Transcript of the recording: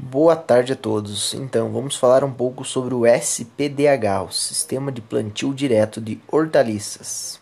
Boa tarde a todos. Então, vamos falar um pouco sobre o SPDH, o Sistema de Plantio Direto de Hortaliças.